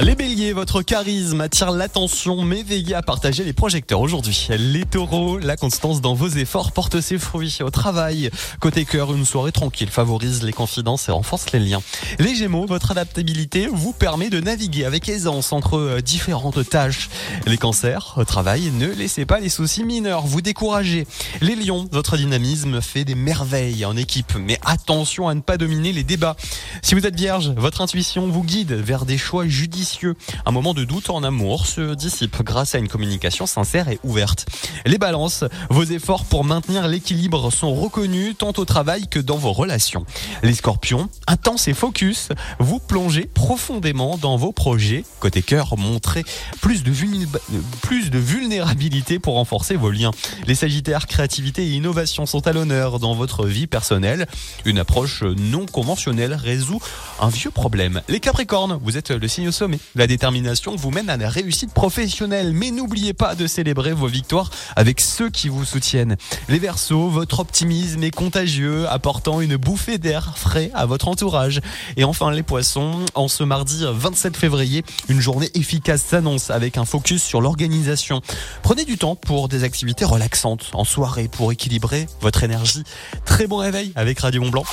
Les béliers, votre charisme attire l'attention, mais veillez à partager les projecteurs aujourd'hui. Les taureaux, la constance dans vos efforts porte ses fruits au travail. Côté cœur, une soirée tranquille favorise les confidences et renforce les liens. Les gémeaux, votre adaptabilité vous permet de naviguer avec aisance entre euh, différentes tâches. Les cancers, au travail, ne laissez pas les soucis mineurs vous décourager. Les lions, votre dynamisme fait des merveilles en équipe, mais attention à ne pas dominer les débats. Si vous êtes vierge, votre intuition vous guide vers des choix judicieux un moment de doute en amour se dissipe grâce à une communication sincère et ouverte. Les balances, vos efforts pour maintenir l'équilibre sont reconnus tant au travail que dans vos relations. Les scorpions, intense et focus, vous plongez profondément dans vos projets. Côté cœur, montrez plus de, plus de vulnérabilité pour renforcer vos liens. Les sagittaires, créativité et innovation sont à l'honneur dans votre vie personnelle. Une approche non conventionnelle résout un vieux problème. Les capricornes, vous êtes le signe au sommet la détermination vous mène à la réussite professionnelle, mais n'oubliez pas de célébrer vos victoires avec ceux qui vous soutiennent. Les Verseaux, votre optimisme est contagieux, apportant une bouffée d'air frais à votre entourage. Et enfin les Poissons, en ce mardi 27 février, une journée efficace s'annonce avec un focus sur l'organisation. Prenez du temps pour des activités relaxantes en soirée pour équilibrer votre énergie. Très bon réveil avec Radio Mont Blanc.